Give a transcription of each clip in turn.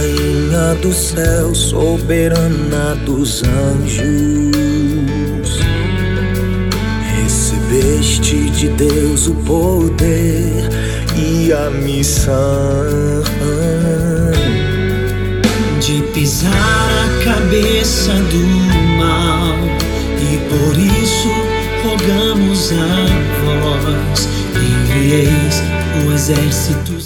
rainha do céu, soberana dos anjos, recebeste de Deus o poder e a missão de pisar a cabeça do mal, e por isso rogamos a vós, envieis o exército.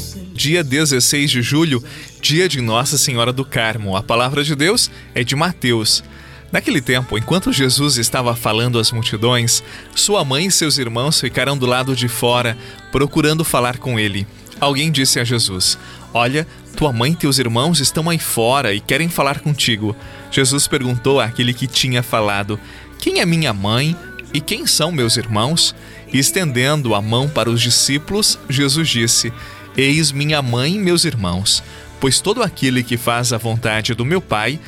Dia 16 de julho, dia de Nossa Senhora do Carmo. A palavra de Deus é de Mateus. Naquele tempo, enquanto Jesus estava falando às multidões, sua mãe e seus irmãos ficaram do lado de fora, procurando falar com ele. Alguém disse a Jesus: Olha, tua mãe e teus irmãos estão aí fora e querem falar contigo. Jesus perguntou àquele que tinha falado: Quem é minha mãe e quem são meus irmãos? E estendendo a mão para os discípulos, Jesus disse: Eis minha mãe e meus irmãos, pois todo aquele que faz a vontade do meu Pai,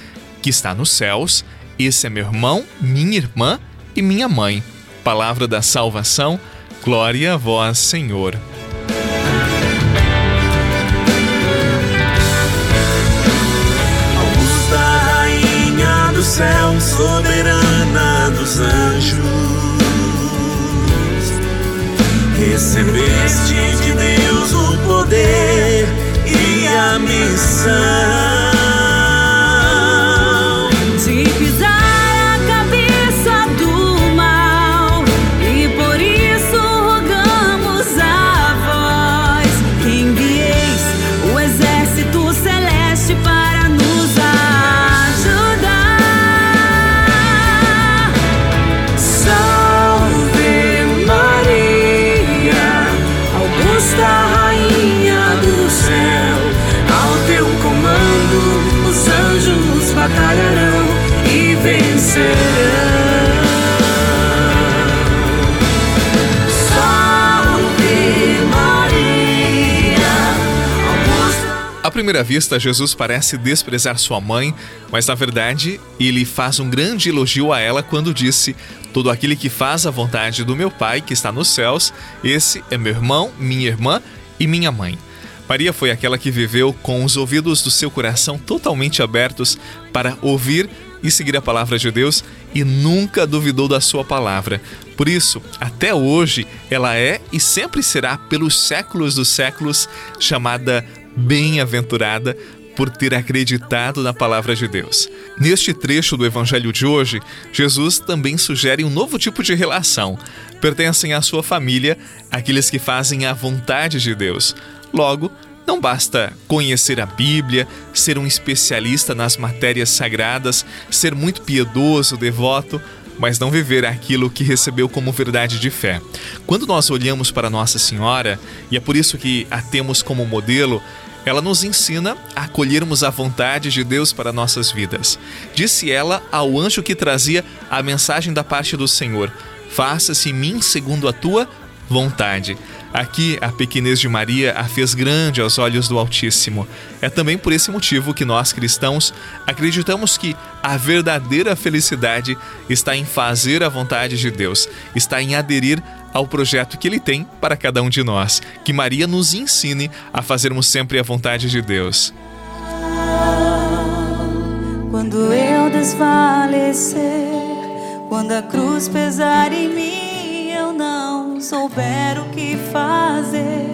que está nos céus, esse é meu irmão, minha irmã e minha mãe. Palavra da salvação, glória a vós, Senhor. Augusta Rainha do céu, soberana dos anjos, recebeste de Deus o poder e a missão. À primeira vista, Jesus parece desprezar sua mãe, mas na verdade ele faz um grande elogio a ela quando disse: Todo aquele que faz a vontade do meu Pai que está nos céus, esse é meu irmão, minha irmã e minha mãe. Maria foi aquela que viveu com os ouvidos do seu coração totalmente abertos para ouvir e seguir a palavra de Deus e nunca duvidou da sua palavra. Por isso, até hoje, ela é e sempre será, pelos séculos dos séculos, chamada bem-aventurada por ter acreditado na palavra de Deus. Neste trecho do evangelho de hoje, Jesus também sugere um novo tipo de relação. Pertencem à sua família aqueles que fazem a vontade de Deus. Logo, não basta conhecer a Bíblia, ser um especialista nas matérias sagradas, ser muito piedoso, devoto, mas não viver aquilo que recebeu como verdade de fé. Quando nós olhamos para Nossa Senhora, e é por isso que a temos como modelo, ela nos ensina a acolhermos a vontade de Deus para nossas vidas. Disse ela ao anjo que trazia a mensagem da parte do Senhor: Faça-se em mim segundo a tua vontade. Aqui, a pequenez de Maria a fez grande aos olhos do Altíssimo. É também por esse motivo que nós cristãos acreditamos que a verdadeira felicidade está em fazer a vontade de Deus, está em aderir ao projeto que Ele tem para cada um de nós. Que Maria nos ensine a fazermos sempre a vontade de Deus. Quando eu desfalecer, quando a cruz pesar em mim souber o que fazer,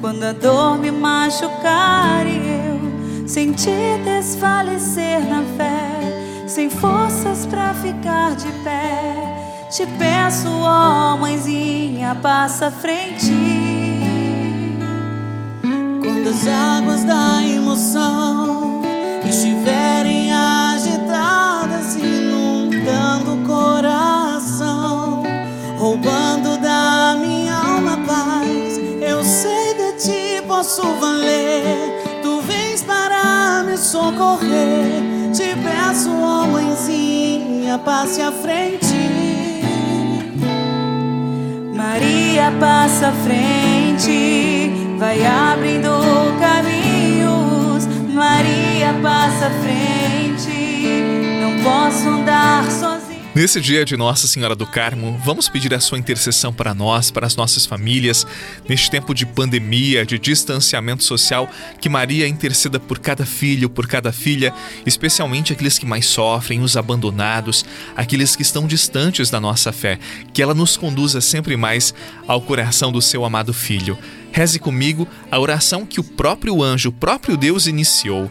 quando a dor me machucar e eu sentir desfalecer na fé, sem forças para ficar de pé, te peço, ó mãezinha, passa à frente. Quando as águas da emoção estiverem agitadas, inundando o coração, roubando posso valer. Tu vens para me socorrer. Te peço, ó mãezinha, passe à frente. Maria passa à frente, vai abrindo caminhos. Maria passa à frente, Nesse dia de Nossa Senhora do Carmo, vamos pedir a sua intercessão para nós, para as nossas famílias, neste tempo de pandemia, de distanciamento social, que Maria interceda por cada filho, por cada filha, especialmente aqueles que mais sofrem, os abandonados, aqueles que estão distantes da nossa fé, que ela nos conduza sempre mais ao coração do seu amado filho. Reze comigo a oração que o próprio anjo, o próprio Deus iniciou.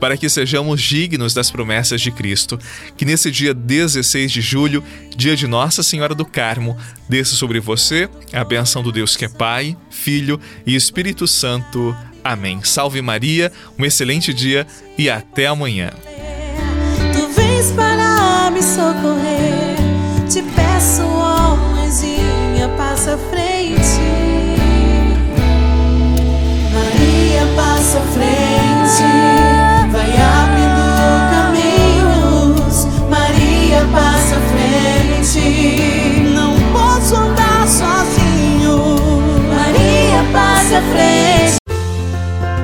para que sejamos dignos das promessas de Cristo. Que nesse dia 16 de julho, dia de Nossa Senhora do Carmo, desça sobre você a benção do Deus que é Pai, Filho e Espírito Santo. Amém. Salve Maria, um excelente dia e até amanhã. Tu vens para me socorrer, te peço, ó passa frente. Maria, passa frente.